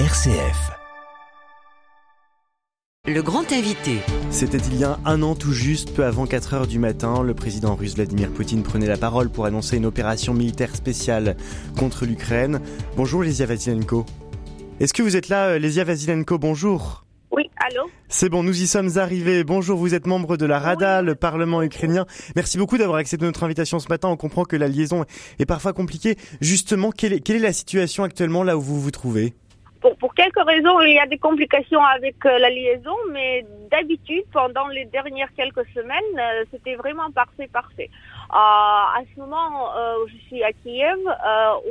RCF. Le grand invité. C'était il y a un an tout juste, peu avant 4 heures du matin, le président russe Vladimir Poutine prenait la parole pour annoncer une opération militaire spéciale contre l'Ukraine. Bonjour Lesia Vasilenko. Est-ce que vous êtes là, Lesia Vasilenko? Bonjour. Oui, allô? C'est bon, nous y sommes arrivés. Bonjour, vous êtes membre de la Rada, le Parlement ukrainien. Merci beaucoup d'avoir accepté notre invitation ce matin. On comprend que la liaison est parfois compliquée. Justement, quelle est, quelle est la situation actuellement là où vous vous trouvez? Pour, quelques raisons, il y a des complications avec euh, la liaison, mais d'habitude, pendant les dernières quelques semaines, euh, c'était vraiment parfait, parfait. Euh, à ce moment où je suis à Kiev,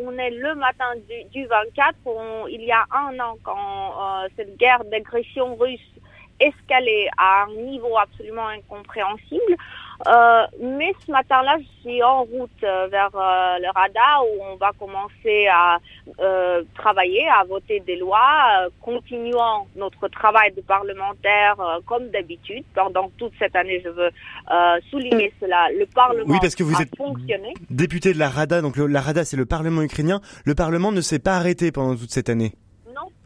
on est le matin du, 24, il y a un an quand cette guerre d'agression russe escalée à un niveau absolument incompréhensible. Euh, mais ce matin-là, je suis en route euh, vers euh, le radar où on va commencer à travailler, à voter des lois, continuant notre travail de parlementaire comme d'habitude. Pendant toute cette année, je veux souligner cela. Le Parlement oui, parce que vous a êtes fonctionné. Député de la Rada, donc la Rada, c'est le Parlement ukrainien. Le Parlement ne s'est pas arrêté pendant toute cette année.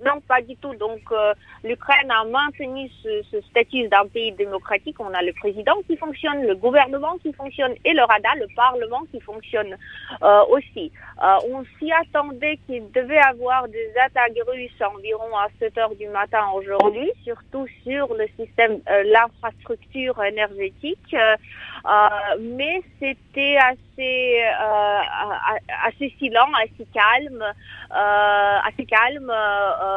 Non, pas du tout. Donc, euh, l'Ukraine a maintenu ce, statut d'un pays démocratique. On a le président qui fonctionne, le gouvernement qui fonctionne et le Rada, le Parlement qui fonctionne euh, aussi. Euh, on s'y attendait qu'il devait avoir des attaques russes environ à 7 heures du matin aujourd'hui, surtout sur le système, l'infrastructure énergétique. mais c'était assez, assez silent, assez calme, assez calme.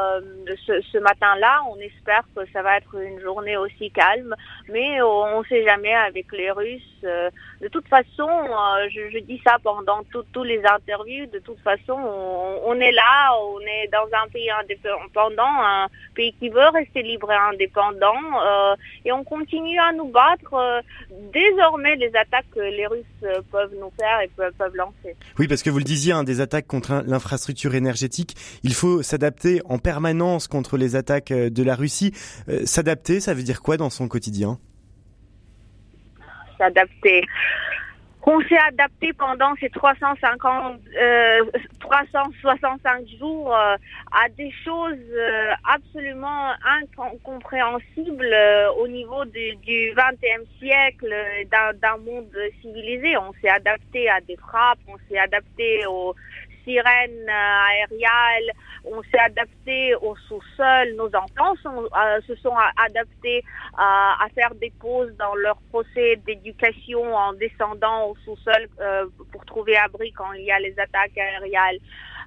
Euh, ce, matin-là. On espère que ça va être une journée aussi calme, mais on ne sait jamais avec les Russes. Euh, de toute façon, euh, je, dis ça pendant tous les interviews. De toute façon, on, est là, on est dans un pays indépendant, un pays qui veut rester libre et indépendant, et on continue à nous battre. désormais, les attaques que les Russes peuvent nous faire et peuvent, peuvent lancer. Oui, parce que vous le disiez, hein, des attaques contre l'infrastructure énergétique, il faut s'adapter en permanence contre les attaques euh, de la Russie. Euh, s'adapter, ça veut dire quoi dans son quotidien? S'adapter. On s'est adapté pendant ces 350, euh, 365 jours euh, à des choses absolument incompréhensibles au niveau du, du 20e siècle d'un monde civilisé. On s'est adapté à des frappes, on s'est adapté aux sirènes aériennes, on s'est adapté au sous-sol, nos enfants euh, se sont adaptés à, faire des pauses dans leur procès d'éducation en descendant au sous-sol euh, pour trouver abri quand il y a les attaques aériennes.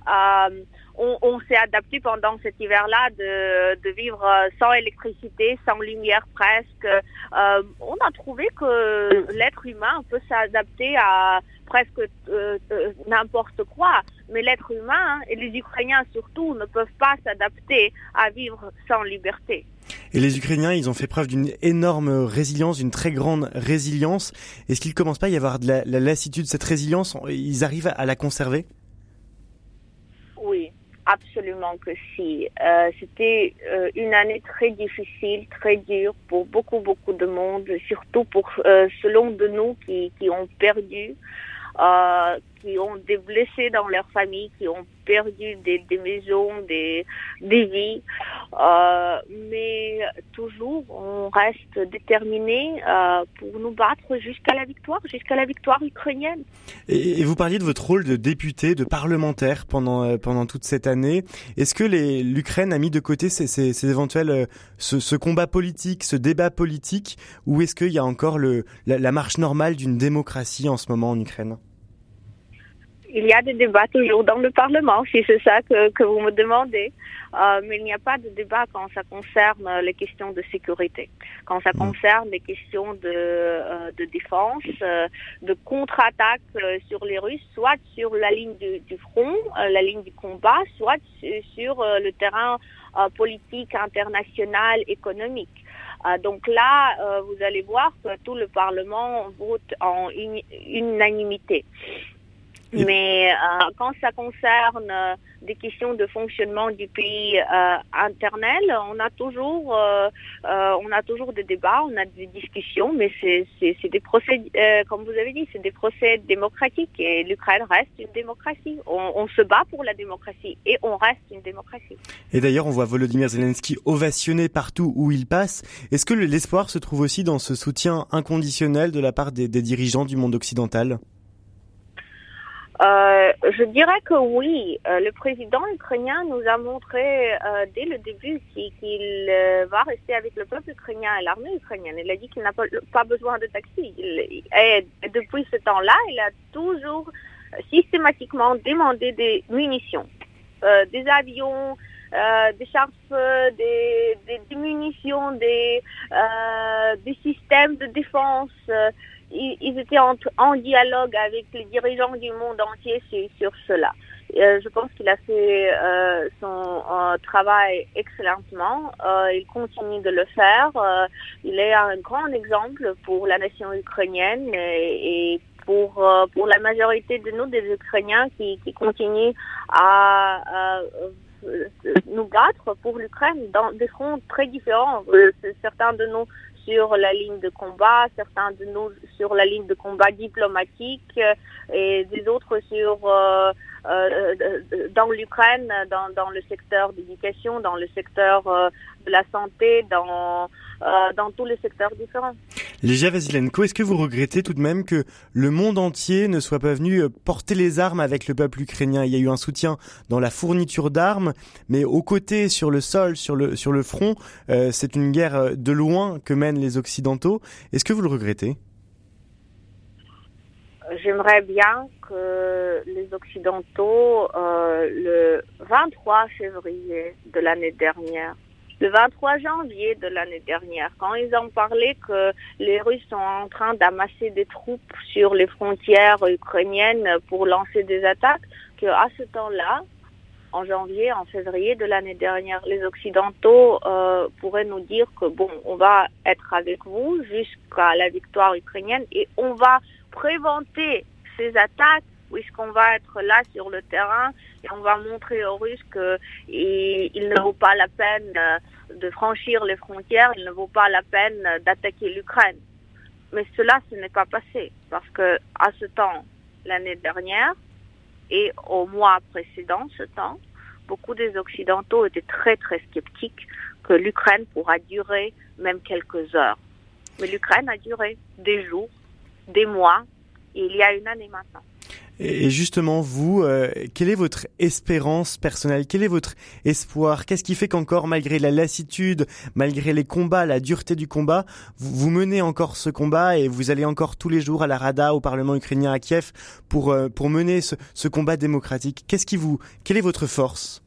Euh, on, s'est adapté pendant cet hiver-là de, vivre sans électricité, sans lumière presque. on a trouvé que l'être humain peut s'adapter à presque euh, euh, n'importe quoi. Mais l'être humain et les Ukrainiens surtout ne peuvent pas s'adapter à vivre sans liberté. Et les Ukrainiens, ils ont fait preuve d'une énorme résilience, d'une très grande résilience. Est-ce qu'il ne commence pas à y avoir de la, lassitude, cette résilience Ils arrivent à la conserver? Oui, absolument que si. Euh, c'était une année très difficile, très dure pour beaucoup, beaucoup de monde, surtout pour selon de nous qui, qui ont perdu euh, qui ont des blessés dans leur famille, qui ont perdu des, maisons, des, des vies. Euh, mais toujours, on reste déterminé euh, pour nous battre jusqu'à la victoire, jusqu'à la victoire ukrainienne. Et, vous parliez de votre rôle de député, de parlementaire pendant euh, pendant toute cette année. Est-ce que l'Ukraine a mis de côté ces, ces, éventuels ce, combat politique, ce débat politique, ou est-ce qu'il y a encore le, la marche normale d'une démocratie en ce moment en Ukraine? Il y a des débats toujours dans le Parlement, si c'est ça que, que, vous me demandez. Euh, mais il n'y a pas de débat quand ça concerne les questions de sécurité, quand ça mm. concerne les questions de, euh, de défense, euh, de contre-attaque euh, sur les Russes, soit sur la ligne du, du front, euh, la ligne du combat, soit sur le terrain politique, international, économique. donc là, vous allez voir que tout le Parlement vote en unanimité. Mais euh, quand ça concerne euh, des questions de fonctionnement du pays euh, internel, on a toujours, euh, euh, on a toujours des débats, on a des discussions, mais c'est des procès, comme vous avez dit, c'est des procès démocratiques et l'Ukraine reste une démocratie. On, on, se bat pour la démocratie et on reste une démocratie. Et d'ailleurs, on voit Volodymyr Zelensky ovationné partout où il passe. Est-ce que l'espoir se trouve aussi dans ce soutien inconditionnel de la part des, des dirigeants du monde occidental? Euh, je dirais que oui. Euh, le président ukrainien nous a montré euh, dès le début qu'il va rester avec le peuple ukrainien et l'armée ukrainienne. Il a dit qu'il n'a pas, besoin de taxi. Et depuis ce temps-là, il a toujours systématiquement demandé des munitions, des avions, des chars des, munitions, des systèmes de défense ils, étaient en, dialogue avec les dirigeants du monde entier sur, cela. Euh, je pense qu'il a fait euh, son euh, travail excellemment. Euh, il continue de le faire. Il est un grand exemple pour la nation ukrainienne et, pour pour la majorité de nous, des Ukrainiens qui, qui continuent à nous battre pour l'Ukraine dans des fronts très différents. certains de nous sur la ligne de combat, certains de nous sur la ligne de combat diplomatique et des autres sur euh, euh, dans l'Ukraine, dans, dans le secteur d'éducation, dans le secteur euh, de la santé, dans euh, dans tous les secteurs différents. Légia Vasilenko, est-ce que vous regrettez tout de même que le monde entier ne soit pas venu euh, porter les armes avec le peuple ukrainien? Il y a eu un soutien dans la fourniture d'armes, mais aux côtés, sur le sol, sur le, sur le front, euh, c'est une guerre de loin que mènent les Occidentaux. Est-ce que vous le regrettez? J'aimerais bien que les Occidentaux, euh, le 23 février de l'année dernière, le 23 janvier de l'année dernière, quand ils ont parlé que les Russes sont en train d'amasser des troupes sur les frontières ukrainiennes pour lancer des attaques, que à ce temps-là, en janvier, en février de l'année dernière, les Occidentaux euh, pourraient nous dire que bon, on va être avec vous jusqu'à la victoire ukrainienne et on va préventer ces attaques puisqu'on va être là sur le terrain on va montrer aux Russes qu'il ne vaut pas la peine de franchir les frontières, il ne vaut pas la peine d'attaquer l'Ukraine. Mais cela, ce n'est pas passé parce que à ce temps, l'année dernière et au mois précédent, ce temps, beaucoup des Occidentaux étaient très très sceptiques que l'Ukraine pourra durer même quelques heures. Mais l'Ukraine a duré des jours, des mois, et il y a une année maintenant. Et justement, vous, euh, quelle est votre espérance personnelle? Quel est votre espoir? Qu'est-ce qui fait qu'encore, malgré la lassitude, malgré les combats, la dureté du combat, vous, menez encore ce combat et vous allez encore tous les jours à la Rada, au Parlement ukrainien à Kiev, pour, euh, pour mener ce, ce combat démocratique? Qu'est-ce qui vous, quelle est votre force?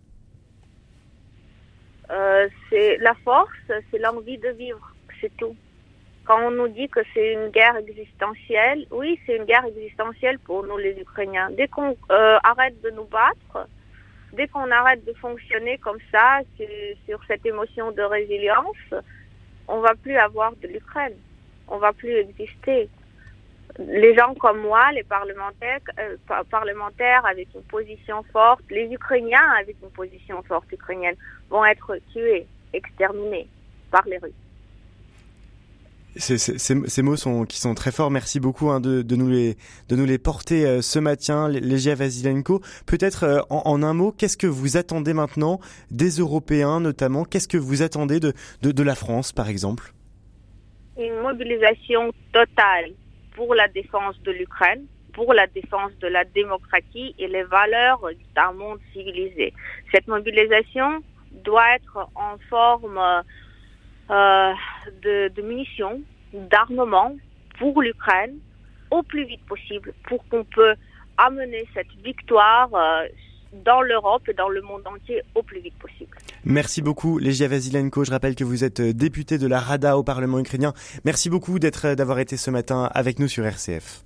Euh, C'est la force, c'est l'envie de vivre, c'est tout. Quand on nous dit que c'est une guerre existentielle, oui, c'est une guerre existentielle pour nous les Ukrainiens. Dès qu'on euh, arrête de nous battre, dès qu'on arrête de fonctionner comme ça, sur, cette émotion de résilience, on va plus avoir de l'Ukraine. On va plus exister. Les gens comme moi, les parlementaires, euh, parlementaires avec une position forte, les Ukrainiens avec une position forte ukrainienne, vont être tués, exterminés par les Russes. Ces, mots sont qui sont très forts. Merci beaucoup hein, de, nous les de nous les porter euh, ce matin, Légia Vasilenko. Peut-être euh, en, un mot, qu'est-ce que vous attendez maintenant des Européens, notamment? Qu'est-ce que vous attendez de, de, de la France, par exemple? Une mobilisation totale pour la défense de l'Ukraine, pour la défense de la démocratie et les valeurs d'un monde civilisé. Cette mobilisation doit être en forme euh, de, de, munitions, d'armement pour l'Ukraine au plus vite possible pour qu'on peut amener cette victoire euh, dans l'Europe et dans le monde entier au plus vite possible. Merci beaucoup, Legia Vasilenko. Je rappelle que vous êtes député de la Rada au Parlement ukrainien. Merci beaucoup d'être, d'avoir été ce matin avec nous sur RCF.